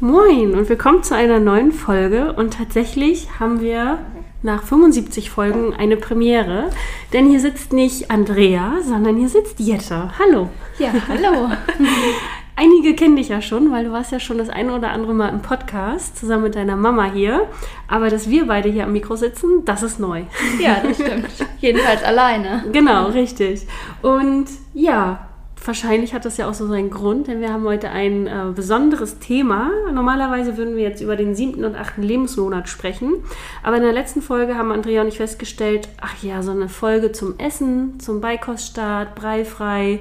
Moin und willkommen zu einer neuen Folge. Und tatsächlich haben wir nach 75 Folgen eine Premiere, denn hier sitzt nicht Andrea, sondern hier sitzt Jette. Hallo. Ja, hallo. Einige kennen dich ja schon, weil du warst ja schon das eine oder andere Mal im Podcast zusammen mit deiner Mama hier. Aber dass wir beide hier am Mikro sitzen, das ist neu. Ja, das stimmt. Jedenfalls alleine. Genau, richtig. Und ja, wahrscheinlich hat das ja auch so seinen Grund, denn wir haben heute ein äh, besonderes Thema. Normalerweise würden wir jetzt über den siebten und achten Lebensmonat sprechen. Aber in der letzten Folge haben Andrea und ich festgestellt, ach ja, so eine Folge zum Essen, zum Beikoststart, breifrei.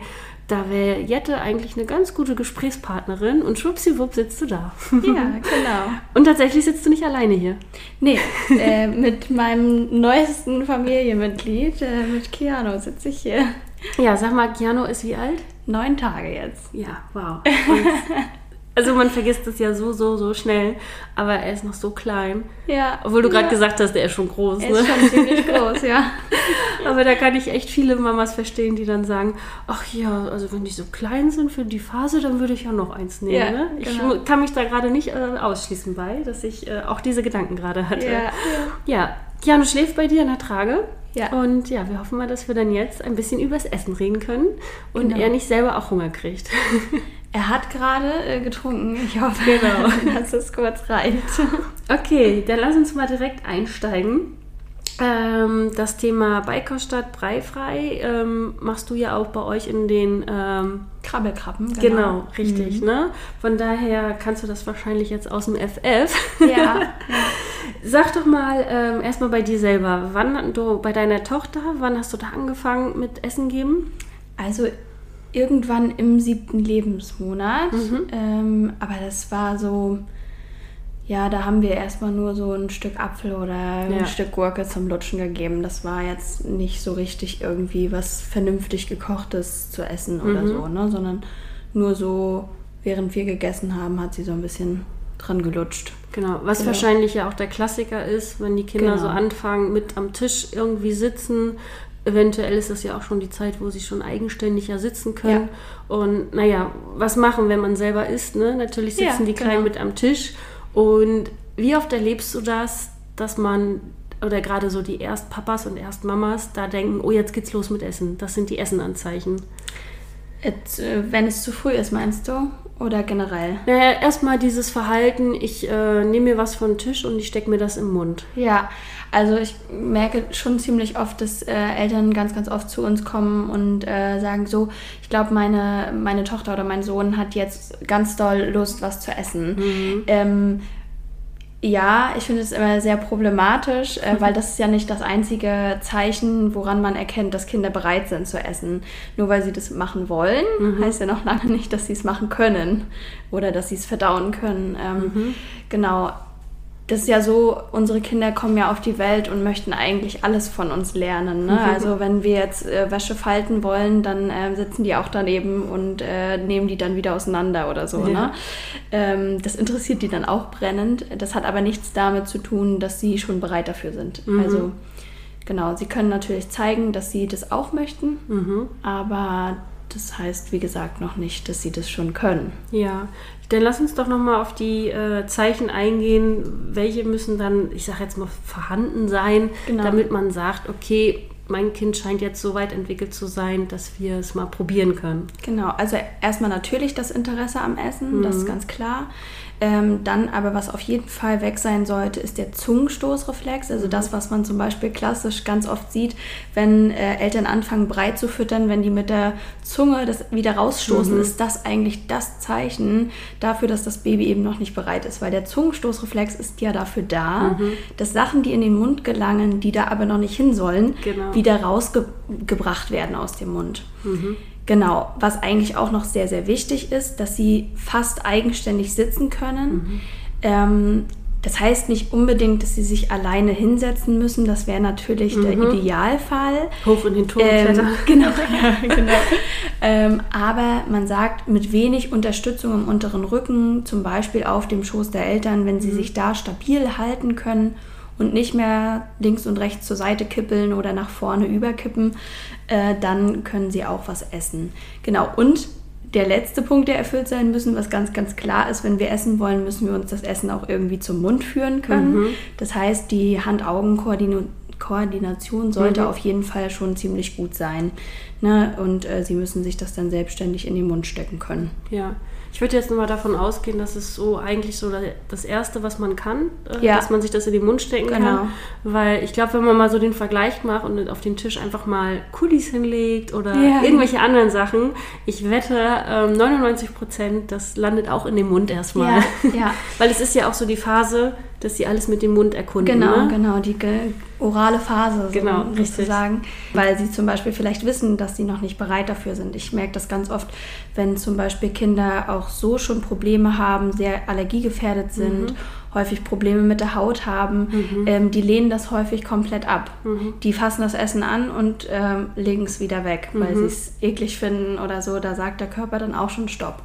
Da wäre Jette eigentlich eine ganz gute Gesprächspartnerin und schwuppsiwupp sitzt du da. Ja, genau. Und tatsächlich sitzt du nicht alleine hier. Nee, äh, mit meinem neuesten Familienmitglied, äh, mit Keanu, sitze ich hier. Ja, sag mal, Keanu ist wie alt? Neun Tage jetzt. Ja, wow. Und, also man vergisst es ja so, so, so schnell, aber er ist noch so klein. Ja. Obwohl du gerade ja. gesagt hast, der ist schon groß. Er Ne? ist schon ziemlich groß, ja. Aber da kann ich echt viele Mamas verstehen, die dann sagen, ach ja, also wenn die so klein sind für die Phase, dann würde ich ja noch eins nehmen. Ja, ne? Ich genau. mu- kann mich da gerade nicht äh, ausschließen bei, dass ich äh, auch diese Gedanken gerade hatte. Ja, ja. Keanu schläft bei dir in der Trage. Ja. Und ja, wir hoffen mal, dass wir dann jetzt ein bisschen übers Essen reden können und Genau. er nicht selber auch Hunger kriegt. Er hat gerade äh, getrunken. Ich hoffe, Genau. dass es kurz reicht. Okay, dann lass uns mal direkt einsteigen. Ähm, das Thema Beikoststadt breifrei ähm, machst du ja auch bei euch in den ähm, Krabbelkrabben, Genau, richtig, ne? Von daher kannst du das wahrscheinlich jetzt aus dem FF. Ja, Sag doch mal ähm, erstmal bei dir selber, wann du bei deiner Tochter, wann hast du da angefangen mit Essen geben? Also irgendwann im siebten Lebensmonat. Mhm. Ähm, aber das war so, ja, da haben wir erstmal nur so ein Stück Apfel oder Ja. ein Stück Gurke zum Lutschen gegeben. Das war jetzt nicht so richtig irgendwie was vernünftig gekochtes zu essen oder Mhm. so, ne? Sondern nur so, während wir gegessen haben, hat sie so ein bisschen dran gelutscht. Genau, was Genau. wahrscheinlich ja auch der Klassiker ist, wenn die Kinder Genau. so anfangen, mit am Tisch irgendwie sitzen. Eventuell ist das ja auch schon die Zeit, wo sie schon eigenständiger sitzen können. Und naja, was machen, wenn man selber isst? Ne? Natürlich sitzen Ja, die Kleinen genau. mit am Tisch. Und wie oft erlebst du das, dass man, oder gerade so die Erstpapas und Erstmamas, da denken, oh, jetzt geht's los mit Essen. Das sind die Essenanzeichen. Äh, wenn es zu früh ist, meinst du? Oder generell? Naja, erstmal dieses Verhalten, ich äh, nehme mir was von Tisch und ich stecke mir das im Mund. Ja, also ich merke schon ziemlich oft, dass äh, Eltern ganz, ganz oft zu uns kommen und äh, sagen so, ich glaube, meine, meine Tochter oder mein Sohn hat jetzt ganz doll Lust, was zu essen. Ähm, ja, ich finde es immer sehr problematisch, äh, weil das ist ja nicht das einzige Zeichen, woran man erkennt, dass Kinder bereit sind zu essen. Nur weil sie das machen wollen, heißt ja noch lange nicht, dass sie es machen können oder dass sie es verdauen können. Ähm, Genau. Das ist ja so, unsere Kinder kommen ja auf die Welt und möchten eigentlich alles von uns lernen. Ne? Also wenn wir jetzt äh, Wäsche falten wollen, dann äh, sitzen die auch daneben und äh, nehmen die dann wieder auseinander oder so. Ja. Ne? Ähm, das interessiert die dann auch brennend. Das hat aber nichts damit zu tun, dass sie schon bereit dafür sind. Also genau, sie können natürlich zeigen, dass sie das auch möchten, aber das heißt, wie gesagt, noch nicht, dass sie das schon können. Ja, dann lass uns doch nochmal auf die äh, Zeichen eingehen. Welche müssen dann, ich sage jetzt mal, vorhanden sein, Genau. damit man sagt, okay, mein Kind scheint jetzt so weit entwickelt zu sein, dass wir es mal probieren können. Genau, also erstmal natürlich das Interesse am Essen, das ist ganz klar. Ähm, dann aber, was auf jeden Fall weg sein sollte, ist der Zungenstoßreflex. Also das, was man zum Beispiel klassisch ganz oft sieht, wenn äh, Eltern anfangen breit zu füttern, wenn die mit der Zunge das wieder rausstoßen, ist das eigentlich das Zeichen dafür, dass das Baby eben noch nicht bereit ist. Weil der Zungenstoßreflex ist ja dafür da, dass Sachen, die in den Mund gelangen, die da aber noch nicht hin sollen, Genau. Wieder rausgebracht werden aus dem Mund. Genau, was eigentlich auch noch sehr, sehr wichtig ist, dass sie fast eigenständig sitzen können. Ähm, das heißt nicht unbedingt, dass sie sich alleine hinsetzen müssen. Das wäre natürlich der Idealfall. Hoch in den Turm Ähm, genau, ja, genau. ähm, aber man sagt, mit wenig Unterstützung im unteren Rücken, zum Beispiel auf dem Schoß der Eltern, wenn sie sich da stabil halten können und nicht mehr links und rechts zur Seite kippeln oder nach vorne überkippen, äh, dann können sie auch was essen. Genau, und der letzte Punkt, der erfüllt sein müssen, was ganz, ganz klar ist, wenn wir essen wollen, müssen wir uns das Essen auch irgendwie zum Mund führen können. Das heißt, die Hand-Augen-Koordination sollte auf jeden Fall schon ziemlich gut sein. Ne? Und äh, sie müssen sich das dann selbstständig in den Mund stecken können. Ja, ich würde jetzt nur mal davon ausgehen, dass es so eigentlich so das Erste, was man kann, äh, Ja. dass man sich das in den Mund stecken Genau. kann. Weil ich glaube, wenn man mal so den Vergleich macht und auf den Tisch einfach mal Kulis hinlegt oder Ja. irgendwelche anderen Sachen, ich wette, ähm, 99 Prozent, das landet auch in dem Mund erstmal. Ja. Weil es ist ja auch so die Phase, dass sie alles mit dem Mund erkunden. Genau, ne? genau, die orale Phase so Genau, richtig. sozusagen, weil sie zum Beispiel vielleicht wissen, dass sie noch nicht bereit dafür sind. Ich merke das ganz oft, wenn zum Beispiel Kinder auch so schon Probleme haben, sehr allergiegefährdet sind, häufig Probleme mit der Haut haben, ähm, die lehnen das häufig komplett ab. Die fassen das Essen an und ähm, legen es wieder weg, weil sie es eklig finden oder so. Da sagt der Körper dann auch schon Stopp.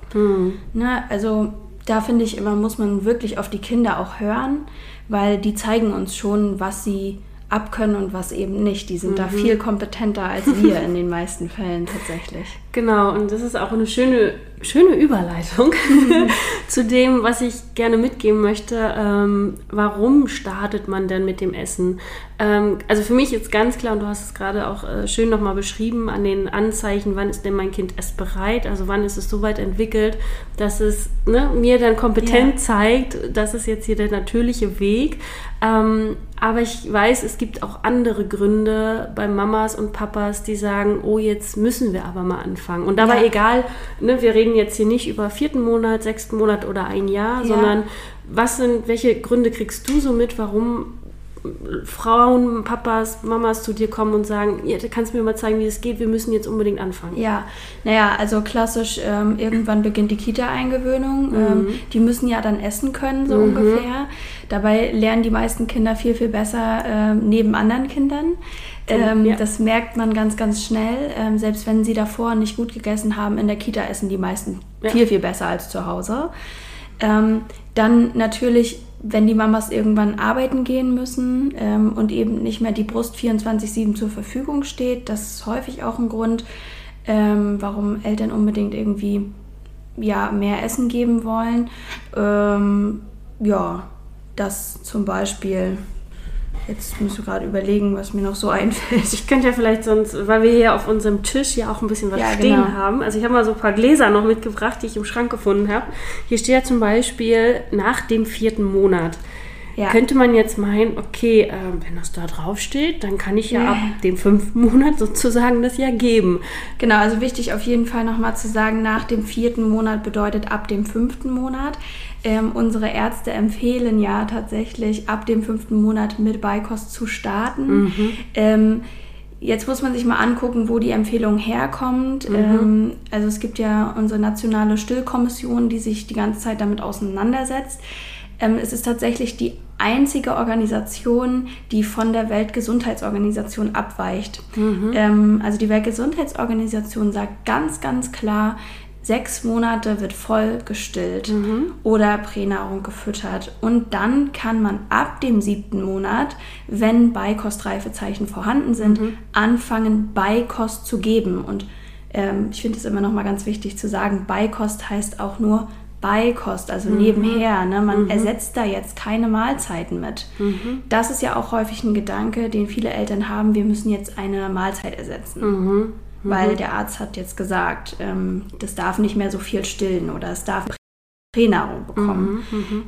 Ne, also da finde ich immer, muss man wirklich auf die Kinder auch hören, weil die zeigen uns schon, was sie abkönnen und was eben nicht. Die sind da viel kompetenter als wir in den meisten Fällen tatsächlich. Genau, und das ist auch eine schöne, schöne Überleitung zu dem, was ich gerne mitgeben möchte. Ähm, warum startet man denn mit dem Essen? Ähm, also für mich ist ganz klar, und du hast es gerade auch äh, schön nochmal beschrieben, an den Anzeichen, wann ist denn mein Kind essbereit? Also wann ist es so weit entwickelt, dass es ne, mir dann kompetent Ja. zeigt, das ist jetzt hier der natürliche Weg. Ähm, aber ich weiß, es gibt auch andere Gründe bei Mamas und Papas, die sagen, oh, jetzt müssen wir aber mal anfangen. Und dabei Ja. egal, ne, wir reden jetzt hier nicht über vierten Monat, sechsten Monat oder ein Jahr, Ja. sondern was sind, welche Gründe kriegst du so mit, warum Frauen, Papas, Mamas zu dir kommen und sagen, ja, du kannst mir mal zeigen, wie es geht, wir müssen jetzt unbedingt anfangen. Ja, naja, also klassisch, ähm, irgendwann beginnt die Kita-Eingewöhnung. Ähm, die müssen ja dann essen können, so ungefähr. Dabei lernen die meisten Kinder viel, viel besser ähm, neben anderen Kindern. Ähm, ja. Das merkt man ganz, ganz schnell. Ähm, selbst wenn sie davor nicht gut gegessen haben, in der Kita essen die meisten Ja. viel, viel besser als zu Hause. Ähm, dann natürlich, wenn die Mamas irgendwann arbeiten gehen müssen ähm, und eben nicht mehr die Brust 24-7 zur Verfügung steht, das ist häufig auch ein Grund, ähm, warum Eltern unbedingt irgendwie ja, mehr Essen geben wollen. Ähm, ja, das zum Beispiel. Jetzt muss ich gerade überlegen, was mir noch so einfällt. Ich könnte ja vielleicht sonst, weil wir hier auf unserem Tisch ja auch ein bisschen was Ja, stehen genau. haben. Also ich habe mal so ein paar Gläser noch mitgebracht, die ich im Schrank gefunden habe. Hier steht ja zum Beispiel nach dem vierten Monat. Ja. Könnte man jetzt meinen, okay, ähm, wenn das da drauf steht, dann kann ich ja Ja. ab dem fünften Monat sozusagen das ja geben. Genau, also wichtig auf jeden Fall nochmal zu sagen, nach dem vierten Monat bedeutet ab dem fünften Monat. Ähm, unsere Ärzte empfehlen ja tatsächlich ab dem fünften Monat mit Beikost zu starten. Ähm, Jetzt muss man sich mal angucken, wo die Empfehlung herkommt. Ähm, also es gibt ja unsere nationale Stillkommission, die sich die ganze Zeit damit auseinandersetzt. Ähm, es ist tatsächlich die einzige Organisation, die von der Weltgesundheitsorganisation abweicht. Ähm, also die Weltgesundheitsorganisation sagt ganz, ganz klar, sechs Monate wird voll gestillt oder Pränahrung gefüttert. Und dann kann man ab dem siebten Monat, wenn Beikostreifezeichen vorhanden sind, anfangen, Beikost zu geben. Und ähm, ich finde es immer noch mal ganz wichtig zu sagen, Beikost heißt auch nur Beikost, also nebenher. Ne? Man ersetzt da jetzt keine Mahlzeiten mit. Das ist ja auch häufig ein Gedanke, den viele Eltern haben, wir müssen jetzt eine Mahlzeit ersetzen. Weil der Arzt hat jetzt gesagt, ähm, das darf nicht mehr so viel stillen oder es darf Pränahrung bekommen.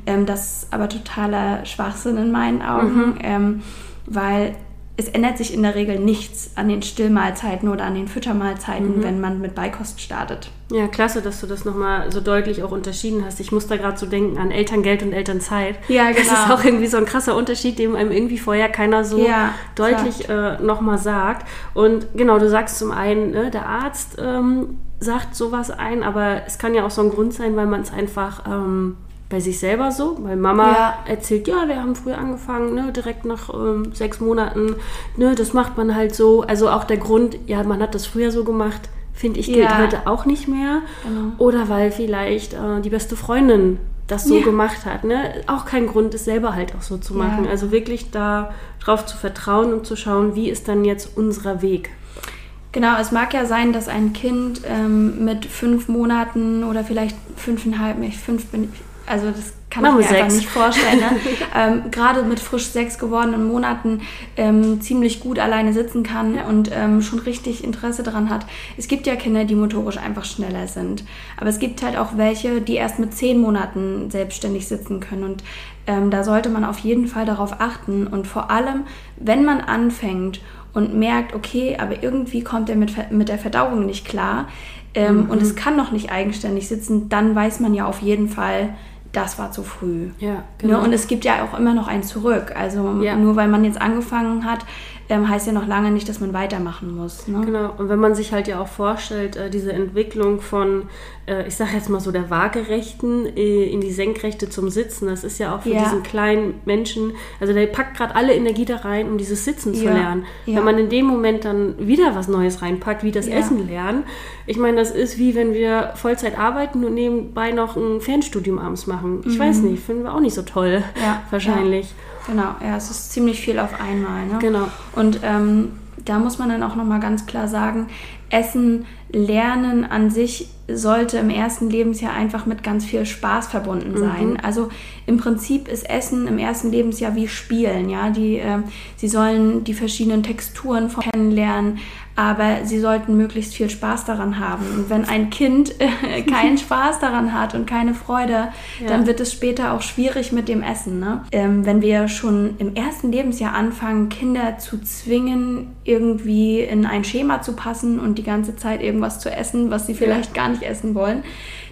Ähm, das ist aber totaler Schwachsinn in meinen Augen, ähm, weil es ändert sich in der Regel nichts an den Stillmahlzeiten oder an den Füttermahlzeiten, wenn man mit Beikost startet. Ja, klasse, dass du das nochmal so deutlich auch unterschieden hast. Ich muss da gerade so denken an Elterngeld und Elternzeit. Ja, Das ist genau. auch irgendwie so ein krasser Unterschied, den einem irgendwie vorher keiner so Ja, deutlich äh, nochmal sagt. Und genau, du sagst zum einen, ne, der Arzt ähm, sagt sowas ein, aber es kann ja auch so ein Grund sein, weil man es einfach ähm, bei sich selber so, weil Mama Ja. erzählt, ja, wir haben früher angefangen, ne, direkt nach ähm, sechs Monaten, ne, das macht man halt so. Also auch der Grund, ja, man hat das früher so gemacht, finde ich, gilt Ja. heute auch nicht mehr. Genau. Oder weil vielleicht äh, die beste Freundin das so Ja. gemacht hat. Ne? Auch kein Grund, es selber halt auch so zu machen. Also wirklich da drauf zu vertrauen und zu schauen, wie ist dann jetzt unser Weg. Genau, es mag ja sein, dass ein Kind ähm, mit fünf Monaten oder vielleicht fünfeinhalb, nicht fünf bin ich, also das kann Machen ich mir einfach nicht vorstellen. Ne? ähm, Gerade mit frisch sechs gewordenen Monaten ähm, ziemlich gut alleine sitzen kann und ähm, schon richtig Interesse daran hat. Es gibt ja Kinder, die motorisch einfach schneller sind. Aber es gibt halt auch welche, die erst mit zehn Monaten selbstständig sitzen können. Und ähm, da sollte man auf jeden Fall darauf achten. Und vor allem, wenn man anfängt und merkt, okay, aber irgendwie kommt er mit, mit der Verdauung nicht klar ähm, und es kann noch nicht eigenständig sitzen, dann weiß man ja auf jeden Fall, das war zu früh. Ja, Ne? Und es gibt ja auch immer noch ein Zurück. Also Ja. nur weil man jetzt angefangen hat, ähm, heißt ja noch lange nicht, dass man weitermachen muss. Ne? Genau, und wenn man sich halt ja auch vorstellt, äh, diese Entwicklung von, äh, ich sage jetzt mal so, der waagerechten äh, in die senkrechte zum Sitzen, das ist ja auch für Ja. diesen kleinen Menschen, also der packt gerade alle Energie da rein, um dieses Sitzen zu Ja, lernen. ja. Wenn man in dem Moment dann wieder was Neues reinpackt, wie das. Essen lernen, ich meine, das ist wie wenn wir Vollzeit arbeiten und nebenbei noch ein Fernstudium abends machen. Ich weiß nicht, finden wir auch nicht so toll, Mhm. Ja, wahrscheinlich. Genau, ja, es ist ziemlich viel auf einmal. Ne? Genau. Und ähm, da muss man dann auch nochmal ganz klar sagen, Essen lernen an sich sollte im ersten Lebensjahr einfach mit ganz viel Spaß verbunden sein. Also im Prinzip ist Essen im ersten Lebensjahr wie Spielen. Ja, die, ähm, sie sollen die verschiedenen Texturen kennenlernen, aber sie sollten möglichst viel Spaß daran haben. Und wenn ein Kind keinen Spaß daran hat und keine Freude, dann wird es später auch schwierig mit dem Essen. Ne? Ähm, wenn wir schon im ersten Lebensjahr anfangen, Kinder zu zwingen, irgendwie in ein Schema zu passen und die ganze Zeit irgendwas zu essen, was sie vielleicht gar nicht essen wollen,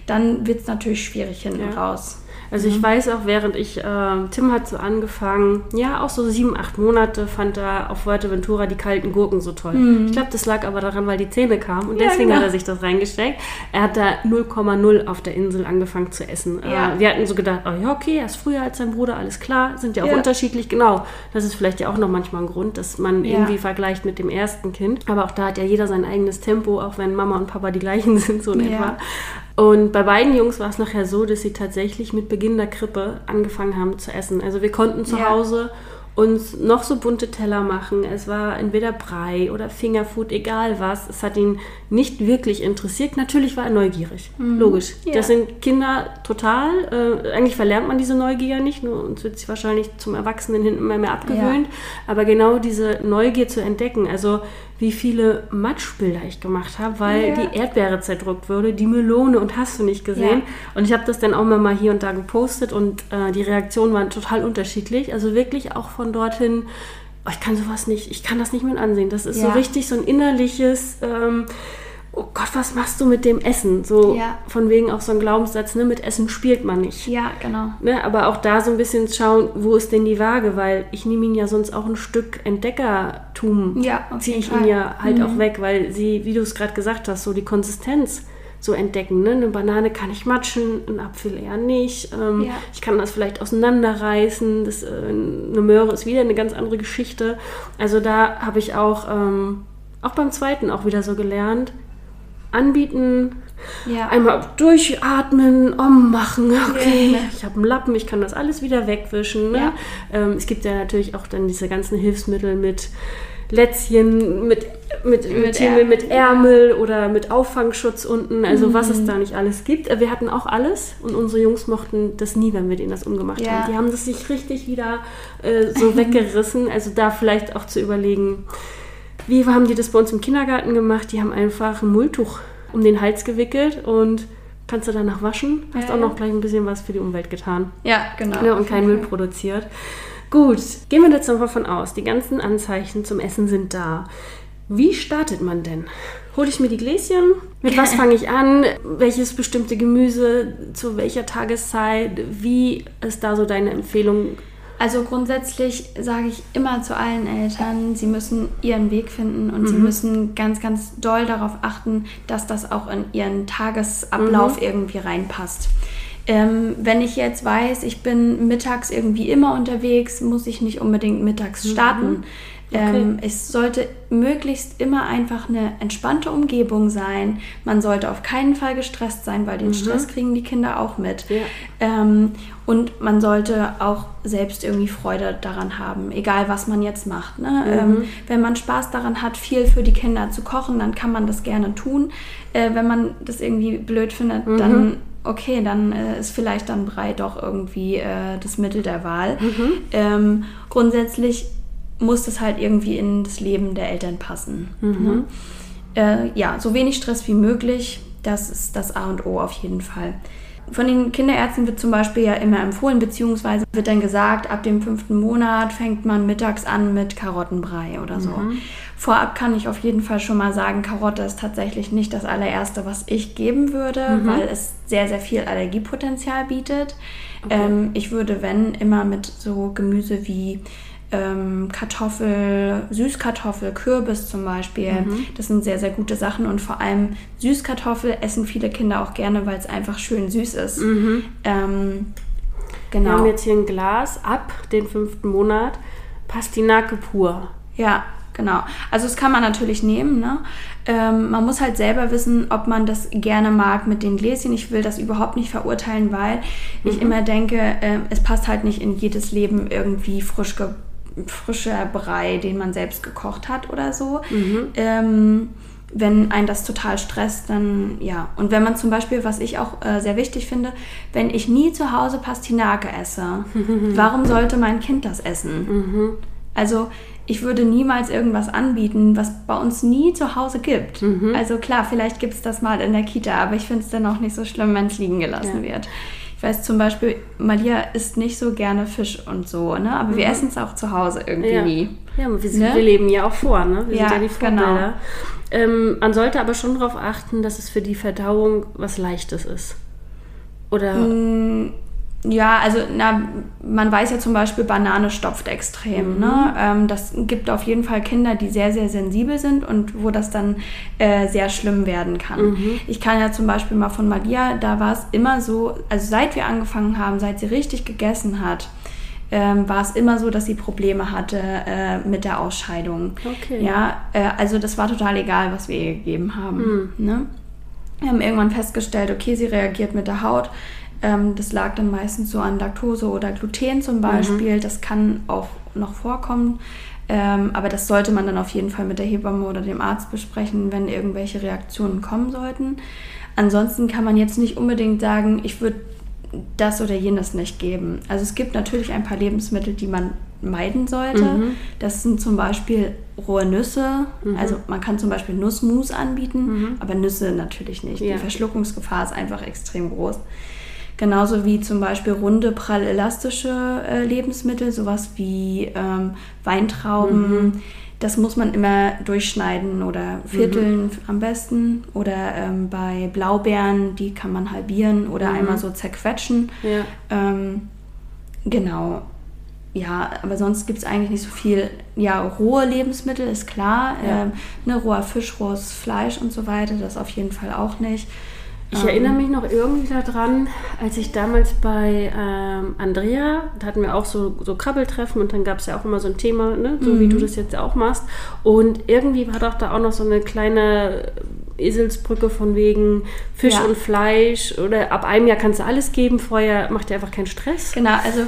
dann wird es natürlich schwierig hinten Ja. raus. Also ich weiß auch, während ich, äh, Tim hat so angefangen, ja, auch so sieben, acht Monate fand er auf Fuerteventura die kalten Gurken so toll. Ich glaube, das lag aber daran, weil die Zähne kamen und Ja, deswegen genau. hat er sich das reingesteckt. Er hat da 0,0 auf der Insel angefangen zu essen. Ja. Äh, wir hatten so gedacht, oh ja, okay, er ist früher als sein Bruder, alles klar, sind ja auch Ja. unterschiedlich, genau. Das ist vielleicht ja auch noch manchmal ein Grund, dass man irgendwie vergleicht mit dem ersten Kind. Aber auch da hat ja jeder sein eigenes Tempo, auch wenn Mama und Papa die gleichen sind, so in etwa. Und bei beiden Jungs war es nachher so, dass sie tatsächlich mit Beginn der Krippe angefangen haben zu essen. Also wir konnten zu Ja. Hause uns noch so bunte Teller machen. Es war entweder Brei oder Fingerfood, egal was. Es hat ihn nicht wirklich interessiert. Natürlich war er neugierig. Logisch. Ja. Das sind Kinder total. Äh, eigentlich verlernt man diese Neugier nicht. Nur uns wird sie wahrscheinlich zum Erwachsenen hin immer mehr abgewöhnt. Aber genau diese Neugier zu entdecken, also wie viele Matschbilder ich gemacht habe, weil Ja. die Erdbeere zerdrückt wurde, die Melone und hast du nicht gesehen. Und ich habe das dann auch mal mal hier und da gepostet und äh, die Reaktionen waren total unterschiedlich. Also wirklich auch von dorthin, oh, ich kann sowas nicht, ich kann das nicht mehr ansehen. Das ist so Ja. richtig so ein innerliches, ähm, oh Gott, was machst du mit dem Essen? So Ja. von wegen auch so ein Glaubenssatz, ne, mit Essen spielt man nicht. Ja, genau. Ne, aber auch da so ein bisschen schauen, wo ist denn die Waage, weil ich nehme ihn ja sonst auch ein Stück Entdeckertum, Ja, ziehe ich ihn ja halt Mhm. auch weg, weil sie, wie du es gerade gesagt hast, so die Konsistenz so entdecken. Ne? Eine Banane kann ich matschen, ein Apfel eher nicht. Ähm, Ja. Ich kann das vielleicht auseinanderreißen. Das, äh, eine Möhre ist wieder eine ganz andere Geschichte. Also da habe ich auch, ähm, auch beim zweiten auch wieder so gelernt, anbieten, Ja. Einmal durchatmen, om machen, okay. Ja. Ich habe einen Lappen, ich kann das alles wieder wegwischen. Ne? Ja. Ähm, es gibt ja natürlich auch dann diese ganzen Hilfsmittel mit Lätzchen, mit, mit, mit, Ärmel. mit Ärmel oder mit Auffangschutz unten. Also was Mhm. es da nicht alles gibt. Äh, Wir hatten auch alles und unsere Jungs mochten das nie, wenn wir denen das umgemacht haben. Die haben das sich richtig wieder äh, so weggerissen. Also da vielleicht auch zu überlegen, wie haben die das bei uns im Kindergarten gemacht? Die haben einfach ein Mulltuch um den Hals gewickelt und kannst du danach waschen. Hast Ja, auch ja. noch gleich ein bisschen was für die Umwelt getan. ja, genau. Ne, und keinen Müll produziert. Gut, gehen wir jetzt einfach von aus. Die ganzen Anzeichen zum Essen sind da. Wie startet man denn? Hole ich mir die Gläschen? Mit was fange ich an? Welches bestimmte Gemüse? Zu welcher Tageszeit? Wie ist da so deine Empfehlung? Also grundsätzlich sage ich immer zu allen Eltern, sie müssen ihren Weg finden und Mhm. sie müssen ganz, ganz doll darauf achten, dass das auch in ihren Tagesablauf Mhm. irgendwie reinpasst. Ähm, wenn ich jetzt weiß, ich bin mittags irgendwie immer unterwegs, muss ich nicht unbedingt mittags starten. Ähm, es sollte möglichst immer einfach eine entspannte Umgebung sein. Man sollte auf keinen Fall gestresst sein, weil den Stress kriegen die Kinder auch mit. Ja. Ähm, und man sollte auch selbst irgendwie Freude daran haben, egal was man jetzt macht. Ne? Ähm, wenn man Spaß daran hat, viel für die Kinder zu kochen, dann kann man das gerne tun. Äh, wenn man das irgendwie blöd findet, dann okay, dann äh, ist vielleicht dann Brei doch irgendwie äh, das Mittel der Wahl. Ähm, grundsätzlich muss das halt irgendwie in das Leben der Eltern passen. Ne? Äh, ja, so wenig Stress wie möglich, das ist das A und O auf jeden Fall. Von den Kinderärzten wird zum Beispiel ja immer empfohlen, beziehungsweise wird dann gesagt, ab dem fünften Monat fängt man mittags an mit Karottenbrei oder so. Vorab kann ich auf jeden Fall schon mal sagen, Karotte ist tatsächlich nicht das allererste, was ich geben würde, weil es sehr, sehr viel Allergiepotenzial bietet. Ähm, ich würde, wenn, immer mit so Gemüse wie ähm, Kartoffel, Süßkartoffel, Kürbis zum Beispiel. Das sind sehr, sehr gute Sachen und vor allem Süßkartoffel essen viele Kinder auch gerne, weil es einfach schön süß ist. Ähm, Wir genau. haben jetzt hier ein Glas ab den fünften Monat. Pastinake pur. Ja, genau. Also das kann man natürlich nehmen. Ne? Ähm, man muss halt selber wissen, ob man das gerne mag mit den Gläschen. Ich will das überhaupt nicht verurteilen, weil ich immer denke, ähm, es passt halt nicht in jedes Leben irgendwie frisch ge frischer Brei, den man selbst gekocht hat oder so. Ähm, wenn einen das total stresst, dann ja. Und wenn man zum Beispiel, was ich auch äh, sehr wichtig finde, wenn ich nie zu Hause Pastinake esse, warum sollte mein Kind das essen? Also ich würde niemals irgendwas anbieten, was bei uns nie zu Hause gibt. Also klar, vielleicht gibt es das mal in der Kita, aber ich finde es dann auch nicht so schlimm, wenn es liegen gelassen wird. Ich weiß zum Beispiel, Malia isst nicht so gerne Fisch und so, ne? aber wir essen es auch zu Hause irgendwie Ja. nie. Ja, aber wir, sind, Ne? wir leben ja auch vor, ne? Wir Ja, sind ja die genau. Vorbilder. Ähm, man sollte aber schon darauf achten, dass es für die Verdauung was Leichtes ist. Oder Mm, Ja, also na, man weiß ja zum Beispiel, Banane stopft extrem. Ne? Ähm, das gibt auf jeden Fall Kinder, die sehr, sehr sensibel sind und wo das dann äh, sehr schlimm werden kann. Ich kann ja zum Beispiel mal von Malia, da war es immer so, also seit wir angefangen haben, seit sie richtig gegessen hat, ähm, war es immer so, dass sie Probleme hatte äh, mit der Ausscheidung. Okay. Ja, äh, also das war total egal, was wir ihr gegeben haben. Ne? Wir haben irgendwann festgestellt, okay, sie reagiert mit der Haut. Ähm, das lag dann meistens so an Laktose oder Gluten zum Beispiel. Das kann auch noch vorkommen. Ähm, aber das sollte man dann auf jeden Fall mit der Hebamme oder dem Arzt besprechen, wenn irgendwelche Reaktionen kommen sollten. Ansonsten kann man jetzt nicht unbedingt sagen, ich würde das oder jenes nicht geben. Also es gibt natürlich ein paar Lebensmittel, die man meiden sollte. Das sind zum Beispiel rohe Nüsse. Also man kann zum Beispiel Nussmus anbieten, aber Nüsse natürlich nicht. Ja. Die Verschluckungsgefahr ist einfach extrem groß. Genauso wie zum Beispiel runde, prall elastische äh, Lebensmittel, sowas wie ähm, Weintrauben. Das muss man immer durchschneiden oder vierteln am besten. Oder ähm, bei Blaubeeren, die kann man halbieren oder einmal so zerquetschen. Ja. Ähm, genau. Ja, aber sonst gibt es eigentlich nicht so viel. Ja, rohe Lebensmittel ist klar. Ja. Ähm, ne, roher Fisch, rohes Fleisch und so weiter, das auf jeden Fall auch nicht. Ich Ähm, erinnere mich noch irgendwie daran, als ich damals bei ähm, Andrea, da hatten wir auch so, so Krabbeltreffen und dann gab es ja auch immer so ein Thema, ne? so Mhm. wie du das jetzt auch machst. Und irgendwie war doch da auch noch so eine kleine Eselsbrücke von wegen Fisch Ja. und Fleisch oder ab einem Jahr kannst du alles geben, vorher macht dir einfach keinen Stress. Genau, also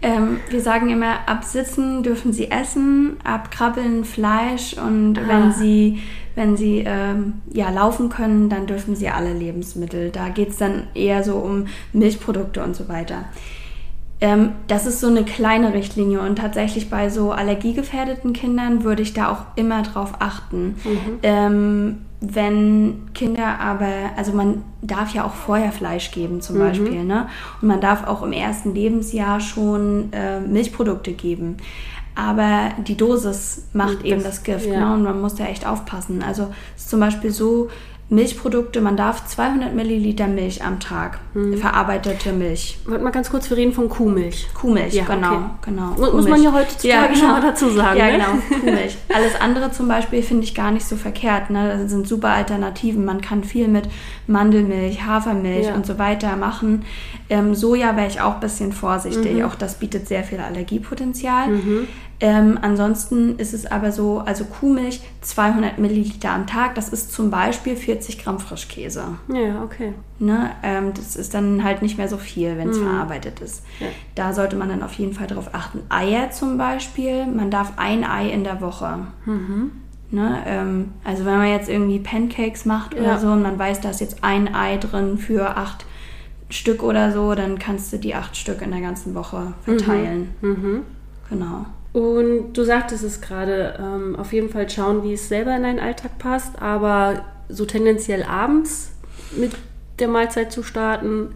ähm, wir sagen immer, ab Sitzen dürfen sie essen, ab Krabbeln Fleisch und Ah. wenn sie, wenn sie ähm, ja, laufen können, dann dürfen sie alle Lebensmittel. Da geht es dann eher so um Milchprodukte und so weiter. Ähm, das ist so eine kleine Richtlinie und tatsächlich bei so allergiegefährdeten Kindern würde ich da auch immer drauf achten. Ähm, wenn Kinder aber, also man darf ja auch vorher Fleisch geben zum Beispiel, ne? Und man darf auch im ersten Lebensjahr schon äh, Milchprodukte geben. Aber die Dosis macht Das- eben das Gift, ja. ne? Und man muss da echt aufpassen. Also es ist zum Beispiel so, Milchprodukte, man darf 200 Milliliter Milch am Tag, Mhm. verarbeitete Milch. Warte mal ganz kurz, wir reden von Kuhmilch. Kuhmilch, Ja, genau, okay. genau. Muss- muss Kuhmilch. man ja heutzutage schon mal dazu sagen, Ja, ne? genau, Kuhmilch. Alles andere zum Beispiel finde ich gar nicht so verkehrt. Ne? Das sind super Alternativen. Man kann viel mit Mandelmilch, Hafermilch Ja. und so weiter machen. Ähm, Soja wäre ich auch ein bisschen vorsichtig. Mhm. Auch das bietet sehr viel Allergiepotenzial. Ähm, ansonsten ist es aber so, also Kuhmilch 200 Milliliter am Tag. Das ist zum Beispiel 40 Gramm Frischkäse. Ja, okay. Ne? Ähm, das ist dann halt nicht mehr so viel, wenn es verarbeitet ist. Ja. Da sollte man dann auf jeden Fall darauf achten. Eier zum Beispiel, man darf ein Ei in der Woche. Ne? Ähm, also wenn man jetzt irgendwie Pancakes macht oder Ja. so und man weiß, da ist jetzt ein Ei drin für acht Stück oder so, dann kannst du die acht Stück in der ganzen Woche verteilen. Genau. Und du sagtest es gerade, ähm, auf jeden Fall schauen, wie es selber in deinen Alltag passt, aber so tendenziell abends mit der Mahlzeit zu starten,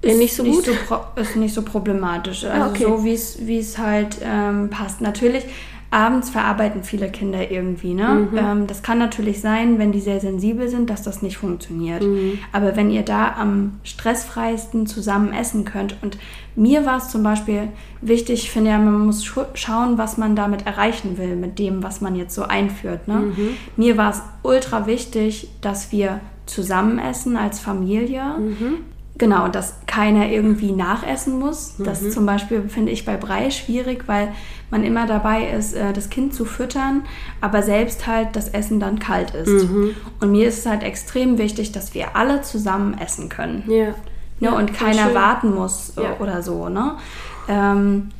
eher nicht so gut. pro, ist nicht so problematisch. Also okay. so wie es wie es halt ähm, passt. Natürlich, abends verarbeiten viele Kinder irgendwie. Ne? Mhm. Ähm, das kann natürlich sein, wenn die sehr sensibel sind, dass das nicht funktioniert. Mhm. Aber wenn ihr da am stressfreiesten zusammen essen könnt und mir war es zum Beispiel wichtig, ich finde ja, man muss schauen, was man damit erreichen will, mit dem, was man jetzt so einführt. Ne? Mhm. Mir war es ultra wichtig, dass wir zusammen essen als Familie. Mhm. Genau, dass keiner irgendwie nachessen muss. Das Mhm. zum Beispiel finde ich bei Brei schwierig, weil man immer dabei ist, äh, das Kind zu füttern, aber selbst halt das Essen dann kalt ist. Mhm. Und mir ist es halt extrem wichtig, dass wir alle zusammen essen können. Ja. Ne? Ja, und keiner schön. warten muss äh, Ja. oder so. Ne? Ähm,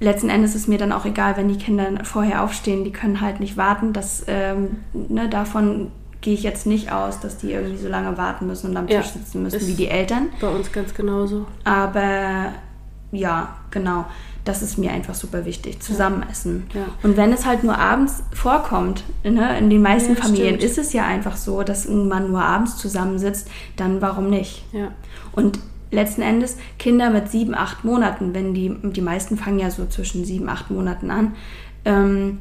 letzten Endes ist mir dann auch egal, wenn die Kinder vorher aufstehen, die können halt nicht warten. Das, ähm, ne, davon gehe ich jetzt nicht aus, dass die irgendwie so lange warten müssen und am Ja. Tisch sitzen müssen wie die Eltern. Bei uns ganz genauso. Aber ja, genau. Das ist mir einfach super wichtig. Zusammen essen. Ja. Und wenn es halt nur abends vorkommt, ne, in den meisten Ja, Familien stimmt. ist es ja einfach so, dass man nur abends zusammensitzt, dann warum nicht? Ja. Und letzten Endes Kinder mit sieben, acht Monaten, wenn die, die meisten fangen ja so zwischen sieben, acht Monaten an, ähm,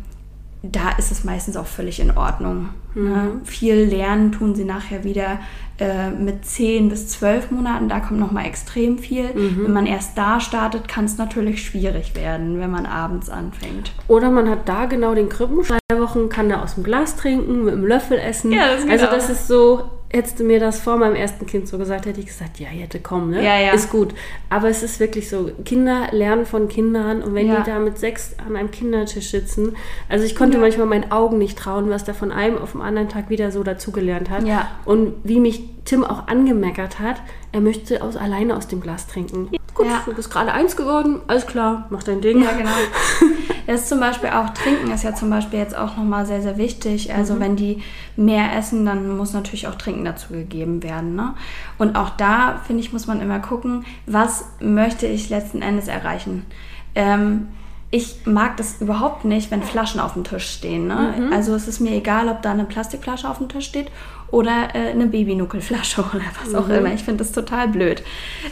da ist es meistens auch völlig in Ordnung. Ne? Viel lernen tun sie nachher wieder äh, mit zehn bis zwölf Monaten. Da kommt nochmal extrem viel. Wenn man erst da startet, kann es natürlich schwierig werden, wenn man abends anfängt. Oder man hat da genau den Krippen. Drei Wochen kann der aus dem Glas trinken, mit dem Löffel essen. Ja, das also das ist so, hättest du mir das vor meinem ersten Kind so gesagt, hätte ich gesagt, ja, hätte kommen, ne? Ja, ja. Ist gut. Aber es ist wirklich so, Kinder lernen von Kindern und wenn Ja. die da mit sechs an einem Kindertisch sitzen, also ich konnte manchmal meinen Augen nicht trauen, was der von einem auf den anderen Tag wieder so dazugelernt hat. Ja. Und wie mich Tim auch angemeckert hat, er möchte aus, alleine aus dem Glas trinken. Gut, Ja. du bist gerade eins geworden, alles klar, mach dein Ding. Ja, genau. Das ist zum Beispiel auch Trinken ist ja zum Beispiel jetzt auch nochmal sehr, sehr wichtig. Also wenn die mehr essen, dann muss natürlich auch Trinken dazu gegeben werden. Ne? Und auch da, finde ich, muss man immer gucken, was möchte ich letzten Endes erreichen. Ähm, ich mag das überhaupt nicht, wenn Flaschen auf dem Tisch stehen. Ne? Also es ist mir egal, ob da eine Plastikflasche auf dem Tisch steht oder äh, eine Babynuckelflasche oder was auch immer. Ich finde das total blöd.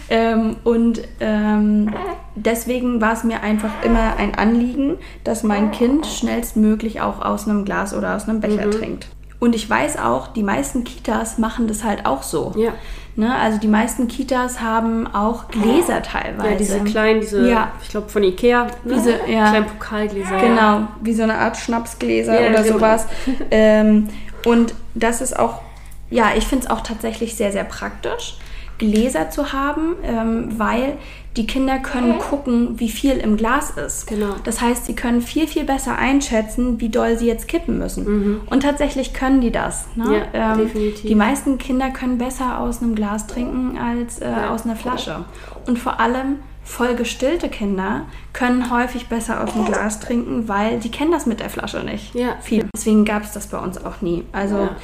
Ähm, und ähm, deswegen war es mir einfach immer ein Anliegen, dass mein Kind schnellstmöglich auch aus einem Glas oder aus einem Becher trinkt. Und ich weiß auch, die meisten Kitas machen das halt auch so. Ja. Ne? Also die meisten Kitas haben auch Gläser teilweise. Ja, diese kleinen, diese, Ja. ich glaube von Ikea, ne? Diese, ja. kleinen Pokalgläser. Genau, wie so eine Art Schnapsgläser Ja, oder genau. sowas. ähm, und das ist auch, ja, ich finde es auch tatsächlich sehr, sehr praktisch, Gläser zu haben, ähm, weil die Kinder können gucken, wie viel im Glas ist. Genau. Das heißt, sie können viel, viel besser einschätzen, wie doll sie jetzt kippen müssen. Und tatsächlich können die das. Ne? Mhm. Ja, definitiv. Die meisten Kinder können besser aus einem Glas trinken als äh, aus einer Flasche. Und vor allem voll gestillte Kinder können häufig besser aus dem Glas trinken, weil die kennen das mit der Flasche nicht. Ja. Viel. Deswegen gab es das bei uns auch nie. Also Ja.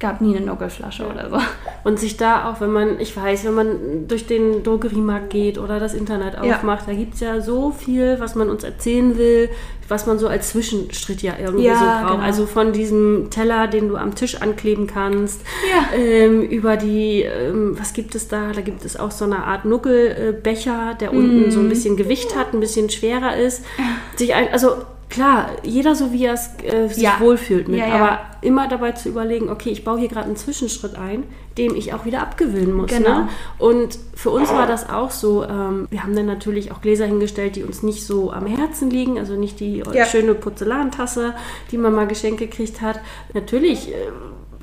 Gab nie eine Nuckelflasche oder so. Und sich da auch, wenn man, ich weiß, wenn man durch den Drogeriemarkt geht oder das Internet Ja. aufmacht, da gibt es ja so viel, was man uns erzählen will, was man so als Zwischenschritt ja irgendwie Ja, so braucht. genau. Also von diesem Teller, den du am Tisch ankleben kannst, Ja. ähm, über die, ähm, was gibt es da? Da gibt es auch so eine Art Nuckelbecher, der unten Mhm. so ein bisschen Gewicht hat, ein bisschen schwerer ist. Sich ein, also klar, jeder so wie er es äh, sich Ja. wohlfühlt mit, Ja, ja. aber immer dabei zu überlegen, okay, ich baue hier gerade einen Zwischenschritt ein, dem ich auch wieder abgewöhnen muss. Genau. Ne? Und für uns war das auch so, ähm, wir haben dann natürlich auch Gläser hingestellt, die uns nicht so am Herzen liegen, also nicht die Ja. schöne Porzellantasse, die man mal geschenkt gekriegt hat. Natürlich äh,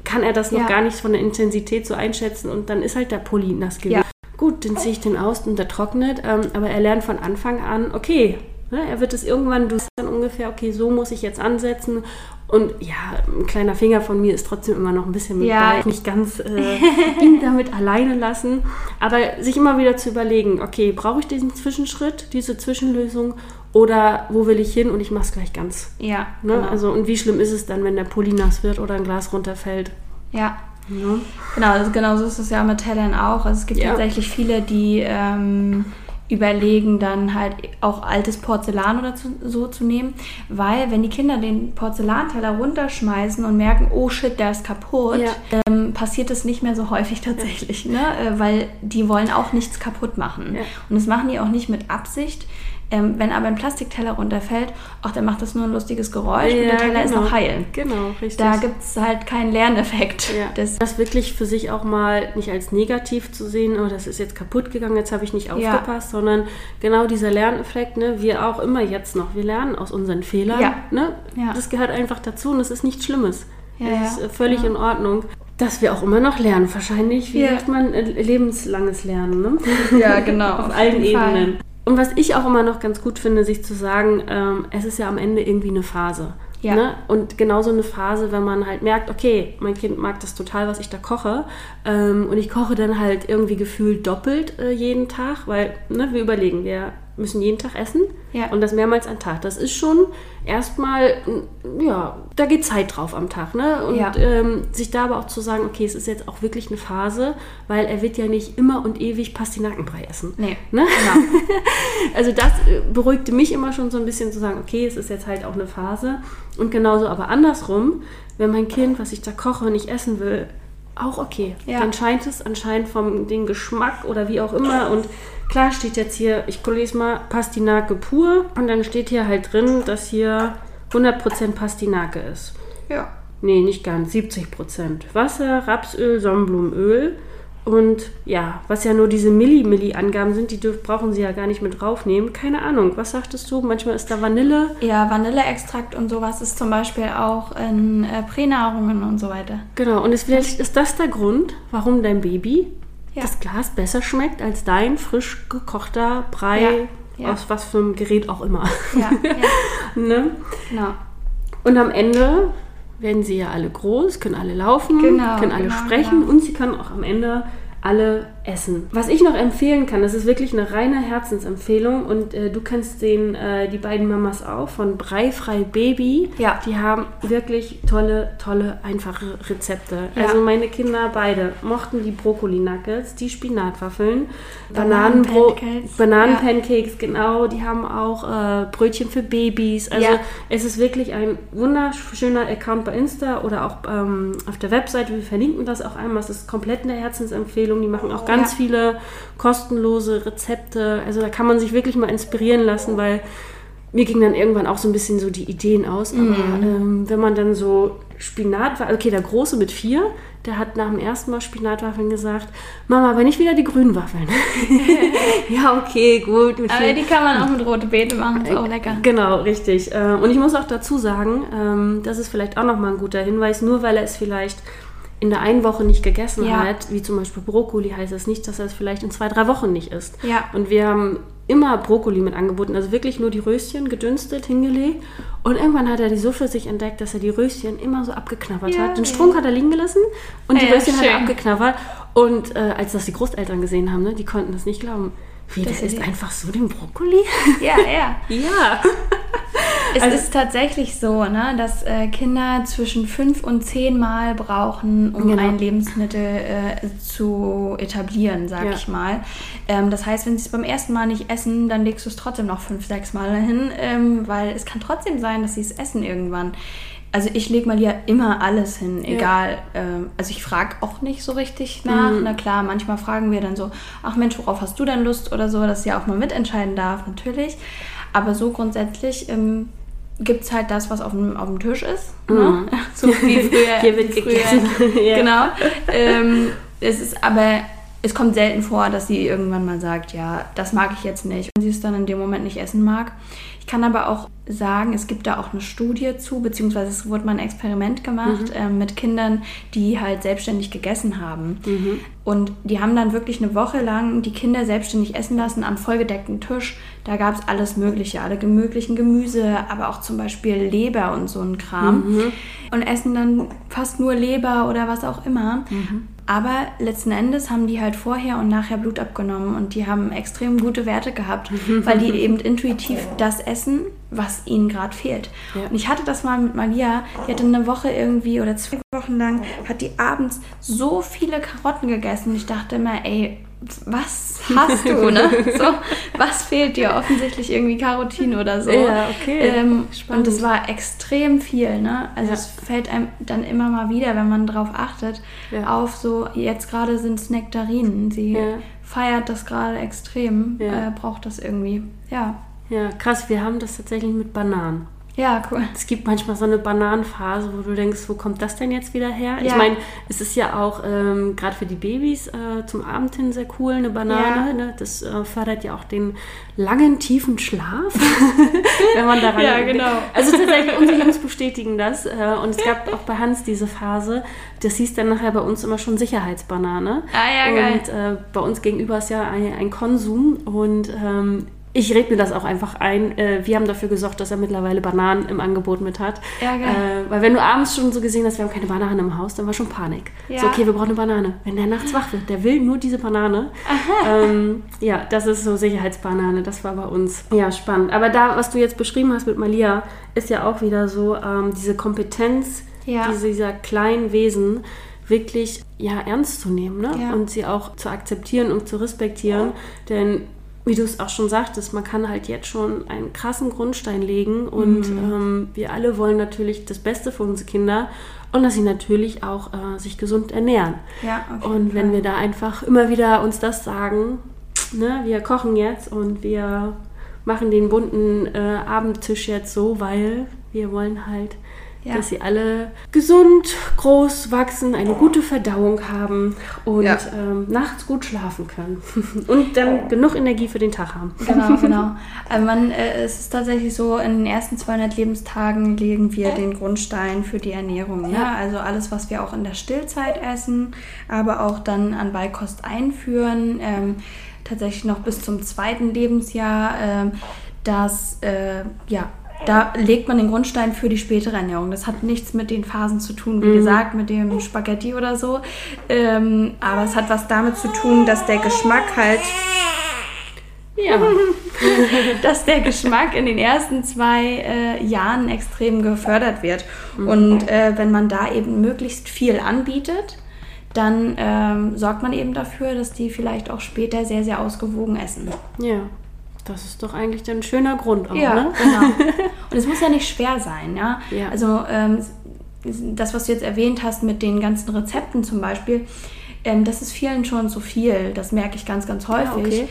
kann er das noch Ja. gar nicht von der Intensität so einschätzen und dann ist halt der Pulli nass gewesen. Ja. Gut, dann ziehe ich den aus und der trocknet, ähm, aber er lernt von Anfang an, okay, ne, er wird es irgendwann, du siehst dann ungefähr, okay, so muss ich jetzt ansetzen und ja, ein kleiner Finger von mir ist trotzdem immer noch ein bisschen mit Ja. bei, nicht ganz äh, ihn damit alleine lassen, aber sich immer wieder zu überlegen, okay, brauche ich diesen Zwischenschritt, diese Zwischenlösung oder wo will ich hin und ich mache es gleich ganz. Ja, Ne? genau. Also und wie schlimm ist es dann, wenn der Pulli nass wird oder ein Glas runterfällt? ja. Ne? Genau, also genau so ist es ja mit Tellern auch. Also es gibt Ja. tatsächlich viele, die ähm, überlegen dann halt auch altes Porzellan oder zu, so zu nehmen, weil wenn die Kinder den Porzellanteller runterschmeißen und merken, oh shit, der ist kaputt, Ja. ähm, passiert das nicht mehr so häufig tatsächlich, ne? Äh, weil die wollen auch nichts kaputt machen. Ja. Und das machen die auch nicht mit Absicht. Ähm, wenn aber ein Plastikteller runterfällt, auch dann macht das nur ein lustiges Geräusch und der Teller ist noch heil. Genau, richtig. Da gibt es halt keinen Lerneffekt. Ja. Das, Das wirklich für sich auch mal nicht als negativ zu sehen, oh, das ist jetzt kaputt gegangen, jetzt habe ich nicht Ja. aufgepasst, sondern genau dieser Lerneffekt, ne, wir auch immer jetzt noch, wir lernen aus unseren Fehlern. Ja. Ne? Ja. Das gehört einfach dazu und das ist nichts Schlimmes. Ja, das ja. ist äh, völlig in Ordnung. Dass wir auch immer noch lernen, wahrscheinlich, wie Ja. sagt man, äh, lebenslanges Lernen. Ne? Ja, genau. Auf allen. Ebenen. Und was ich auch immer noch ganz gut finde, sich zu sagen, ähm, es ist ja am Ende irgendwie eine Phase. Ja. Ne? Und genauso eine Phase, wenn man halt merkt, okay, mein Kind mag das total, was ich da koche. Ähm, und ich koche dann halt irgendwie gefühlt doppelt äh, jeden Tag, weil ne, wir überlegen, wir müssen jeden Tag essen Ja. und das mehrmals am Tag. Das ist schon erstmal, ja, da geht Zeit drauf am Tag. Ne? Und Ja. ähm, sich da aber auch zu sagen, okay, es ist jetzt auch wirklich eine Phase, weil er wird ja nicht immer und ewig Pastinakenbrei essen. Nee. Ne? Genau. Also das äh, beruhigte mich immer schon so ein bisschen zu sagen, okay, es ist jetzt halt auch eine Phase. Und genauso aber andersrum, wenn mein Kind, was ich da koche, nicht essen will, auch okay. Ja. Dann scheint es anscheinend vom den Geschmack oder wie auch immer. Und klar steht jetzt hier, ich lese mal Pastinake pur. Und dann steht hier halt drin, dass hier 100% Pastinake ist. Ja. Nee, nicht ganz, 70%. Wasser, Rapsöl, Sonnenblumenöl. Und ja, was ja nur diese Milli-Milli-Angaben sind, die dürf, brauchen sie ja gar nicht mit draufnehmen. Keine Ahnung, was sagtest du? Manchmal ist da Vanille. Ja, Vanilleextrakt und sowas ist zum Beispiel auch in äh, Pränahrungen und so weiter. Genau, und es, vielleicht ist das der Grund, warum dein Baby Ja. das Glas besser schmeckt als dein frisch gekochter Brei Ja, aus was für einem Gerät auch immer. Ne? genau. Und am Ende werden sie ja alle groß, können alle laufen, Genau, können alle genau, sprechen genau. und sie können auch am Ende alle essen. Was ich noch empfehlen kann, das ist wirklich eine reine Herzensempfehlung und äh, du kennst den, äh, die beiden Mamas auch von Breifrei Baby. Ja. Die haben wirklich tolle, tolle, einfache Rezepte. Ja. Also meine Kinder beide mochten die Brokkoli-Nuggets, die Spinatwaffeln, Bananenpancakes. Bananenpancakes, genau. Die haben auch äh, Brötchen für Babys. Also Ja. es ist wirklich ein wunderschöner Account bei Insta oder auch ähm, auf der Webseite. Wir verlinken das auch einmal. Es ist komplett eine Herzensempfehlung. Die machen auch ganz Ja. viele kostenlose Rezepte. Also da kann man sich wirklich mal inspirieren lassen, weil mir ging dann irgendwann auch so ein bisschen so die Ideen aus. Aber Mhm. ähm, wenn man dann so Spinat, okay, der Große mit vier, der hat nach dem ersten Mal Spinatwaffeln gesagt, Mama, aber nicht wieder die grünen Waffeln. ja, okay, gut. Mit Aber vier. die kann man auch mit rote Beete machen, ist auch lecker. Genau, richtig. Äh, Und ich muss auch dazu sagen, ähm, das ist vielleicht auch nochmal ein guter Hinweis, nur weil er es vielleicht in der einen Woche nicht gegessen Ja. hat, wie zum Beispiel Brokkoli, heißt das nicht, dass er es vielleicht in zwei, drei Wochen nicht isst. Ja. Und wir haben immer Brokkoli mit angeboten, also wirklich nur die Röschen gedünstet, hingelegt. Und irgendwann hat er die so für sich entdeckt, dass er die Röschen immer so abgeknabbert Ja, hat. Den. Strunk hat er liegen gelassen und die Röschen hat er schön. abgeknabbert. Und äh, als das die Großeltern gesehen haben, ne, die konnten das nicht glauben. Wie, Das der ist isst einfach so den Brokkoli? Ja, ja. ja. Es Also- ist tatsächlich so, ne, dass äh, Kinder zwischen fünf und zehn Mal brauchen, um Genau. ein Lebensmittel äh, zu etablieren, sag Ja. ich mal. Ähm, das heißt, wenn sie es beim ersten Mal nicht essen, dann legst du es trotzdem noch fünf, sechs Mal hin, ähm, weil es kann trotzdem sein, dass sie es essen irgendwann. Also ich lege mal ja immer alles hin, Ja. egal. Ähm, also ich frage auch nicht so richtig nach. Mhm. Na klar, manchmal fragen wir dann so, ach Mensch, worauf hast du denn Lust oder so, dass sie auch mal mitentscheiden darf, natürlich. Aber so grundsätzlich ähm, gibt es halt das, was auf dem, auf dem Tisch ist. Ne? So wie früher. Hier wird gegessen. Ja. Genau. Ähm, es ist aber, es kommt selten vor, dass sie irgendwann mal sagt, ja, das mag ich jetzt nicht. Und sie es dann in dem Moment nicht essen mag. Ich kann aber auch sagen, es gibt da auch eine Studie zu, beziehungsweise es wurde mal ein Experiment gemacht ähm, mit Kindern, die halt selbstständig gegessen haben. Und die haben dann wirklich eine Woche lang die Kinder selbstständig essen lassen am vollgedeckten Tisch. Da gab es alles Mögliche, alle möglichen Gemüse, aber auch zum Beispiel Leber und so ein Kram. Und essen dann fast nur Leber oder was auch immer. Aber letzten Endes haben die halt vorher und nachher Blut abgenommen und die haben extrem gute Werte gehabt, weil die eben intuitiv das essen, was ihnen gerade fehlt. Ja. Und ich hatte das mal mit Malia, die hatte eine Woche irgendwie oder zwei Wochen lang, hat die abends so viele Karotten gegessen. Ich dachte immer, ey, was hast du, ne? So, was fehlt dir? Offensichtlich irgendwie Carotin oder so. Ja, okay. Ähm, und es war extrem viel, ne? Also Ja. es fällt einem dann immer mal wieder, wenn man drauf achtet, Ja. auf so, jetzt gerade sind es Nektarinen. Sie Ja. feiert das gerade extrem, Ja. äh, braucht das irgendwie. Ja. Ja, krass, wir haben das tatsächlich mit Bananen. Ja, cool. Es gibt manchmal so eine Bananenphase, wo du denkst, wo kommt das denn jetzt wieder her? Ich Ja. meine, es ist ja auch ähm, gerade für die Babys äh, zum Abend hin sehr cool, eine Banane. Ja. Ne? Das äh, fördert ja auch den langen, tiefen Schlaf, wenn man daran Ja, genau. Also tatsächlich, unsere Jungs bestätigen das. Äh, und es gab auch bei Hans diese Phase, das hieß dann nachher bei uns immer schon Sicherheitsbanane. Ah, ja, geil. Und äh, bei uns gegenüber ist ja ein, ein Konsum und ähm, ich rede mir das auch einfach ein. Äh, wir haben dafür gesorgt, dass er mittlerweile Bananen im Angebot mit hat. Ja, geil. Äh, weil wenn du abends schon so gesehen hast, wir haben keine Bananen im Haus, dann war schon Panik. Ja. So, okay, wir brauchen eine Banane. Wenn der nachts wach wird, der will nur diese Banane. Ähm, ja, das ist so Sicherheitsbanane. Das war bei uns. Ja, spannend. Aber da, was du jetzt beschrieben hast mit Malia, ist ja auch wieder so ähm, diese Kompetenz Ja. diese, dieser kleinen Wesen wirklich ja, ernst zu nehmen ne? Ja. und sie auch zu akzeptieren und zu respektieren. Denn wie du es auch schon sagtest, man kann halt jetzt schon einen krassen Grundstein legen und ähm, wir alle wollen natürlich das Beste für unsere Kinder und dass sie natürlich auch äh, sich gesund ernähren. Ja, Und wenn Fall. wir da einfach immer wieder uns das sagen, ne, wir kochen jetzt und wir machen den bunten äh, Abendtisch jetzt so, weil wir wollen halt, Ja. dass sie alle gesund, groß wachsen, eine gute Verdauung haben und Ja. ähm, nachts gut schlafen können und dann genug Energie für den Tag haben. Genau, genau. Also man, äh, es ist tatsächlich so, in den ersten 200 Lebenstagen legen wir den Grundstein für die Ernährung. Ne? Ja. Also alles, was wir auch in der Stillzeit essen, aber auch dann an Beikost einführen, ähm, tatsächlich noch bis zum zweiten Lebensjahr, ähm, das, äh, ja, da legt man den Grundstein für die spätere Ernährung. Das hat nichts mit den Phasen zu tun, wie gesagt, mit dem Spaghetti oder so. Ähm, aber es hat was damit zu tun, dass der Geschmack halt Ja, dass der Geschmack in den ersten zwei äh, Jahren extrem gefördert wird. Und äh, wenn man da eben möglichst viel anbietet, dann ähm, sorgt man eben dafür, dass die vielleicht auch später sehr, sehr ausgewogen essen. ja. Das ist doch eigentlich ein schöner Grund auch, Ja, ne? genau. Und es muss ja nicht schwer sein, ja. Ja. Also ähm, das, was du jetzt erwähnt hast mit den ganzen Rezepten zum Beispiel, ähm, das ist vielen schon zu viel. Das merke ich ganz, ganz häufig. okay.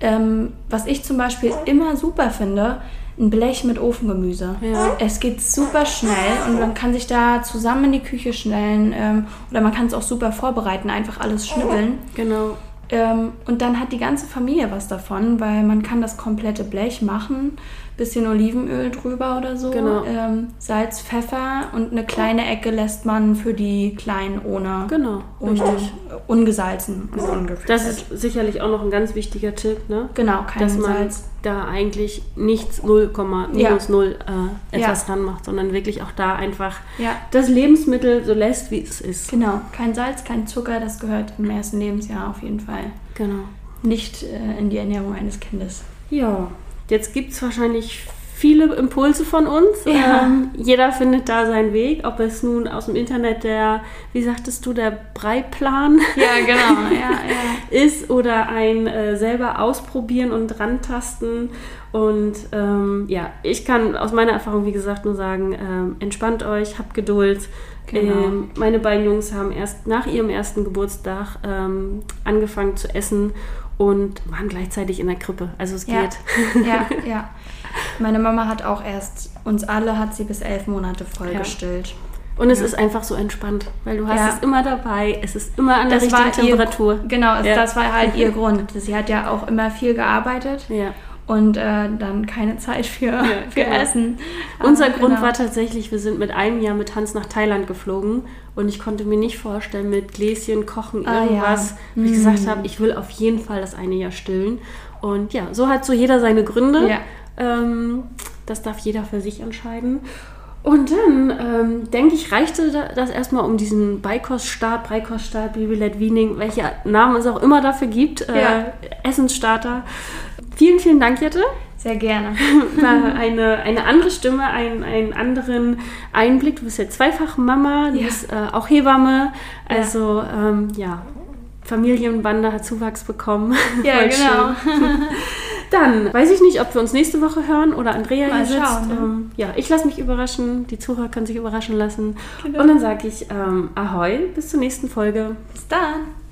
ähm, was ich zum Beispiel immer super finde, ein Blech mit Ofengemüse. Ja. Es geht super schnell und man kann sich da zusammen in die Küche stellen ähm, oder man kann es auch super vorbereiten, einfach alles schnibbeln. Genau. Ähm, und dann hat die ganze Familie was davon, weil man kann das komplette Blech machen, bisschen Olivenöl drüber oder so, Genau. ähm, Salz, Pfeffer und eine kleine Ecke lässt man für die Kleinen ohne, Genau, ohne richtig. ungesalzen und. Das ist sicherlich auch noch ein ganz wichtiger Tipp, ne? genau kein dass man Salz. da eigentlich nichts 0, minus 0 äh, etwas Ja. dran macht, sondern wirklich auch da einfach Ja. das Lebensmittel so lässt, wie es ist. Genau, kein Salz, kein Zucker, das gehört im ersten Lebensjahr auf jeden Fall Genau. nicht äh, in die Ernährung eines Kindes. Ja, jetzt gibt es wahrscheinlich viele Impulse von uns. Ja. Ähm, jeder findet da seinen Weg, ob es nun aus dem Internet der, wie sagtest du, der Breiplan Ja, genau, ja, ja. ist oder ein äh, selber ausprobieren und rantasten. Und ähm, ja, ich kann aus meiner Erfahrung, wie gesagt, nur sagen, ähm, entspannt euch, habt Geduld. Genau. Ähm, meine beiden Jungs haben erst nach ihrem ersten Geburtstag ähm, angefangen zu essen und waren gleichzeitig in der Krippe. Also es Ja. geht. ja, ja. Meine Mama hat auch erst, uns alle hat sie bis elf Monate vollgestillt. Und es ist einfach so entspannt, weil du hast Ja. es immer dabei, es ist immer an der Das richtigen war ihr- Temperatur. Genau, es- Ja. das war halt ihr Grund. Sie hat ja auch immer viel gearbeitet Ja. Und äh, dann keine Zeit für, für genau. Essen. Unser Aber Grund genau. war tatsächlich, wir sind mit einem Jahr mit Hans nach Thailand geflogen und ich konnte mir nicht vorstellen, mit Gläschen kochen, Ah, irgendwas, ja. wo ich gesagt habe, ich will auf jeden Fall das eine Jahr stillen. Und ja, so hat so jeder seine Gründe. Ja. Ähm, das darf jeder für sich entscheiden. Und dann, ähm, denke ich, reichte da- das erstmal um diesen Beikoststart, Beikoststart, Babylet Wiening, welcher Namen es auch immer dafür gibt, äh, Ja. Essensstarter. Vielen, vielen Dank, Jette Sehr gerne. war eine, eine andere Stimme, ein, einen anderen Einblick. Du bist ja zweifach Mama, du Ja. bist äh, auch Hebamme. Also ähm, ja, Familienbande hat Zuwachs bekommen. Ja, genau. Dann weiß ich nicht, ob wir uns nächste Woche hören oder Andrea Mal hier sitzt. schauen, ne? Ähm, ja, ich lasse mich überraschen, die Zuhörer können sich überraschen lassen. Genau. Und dann sage ich ähm, Ahoi, bis zur nächsten Folge. Bis dann.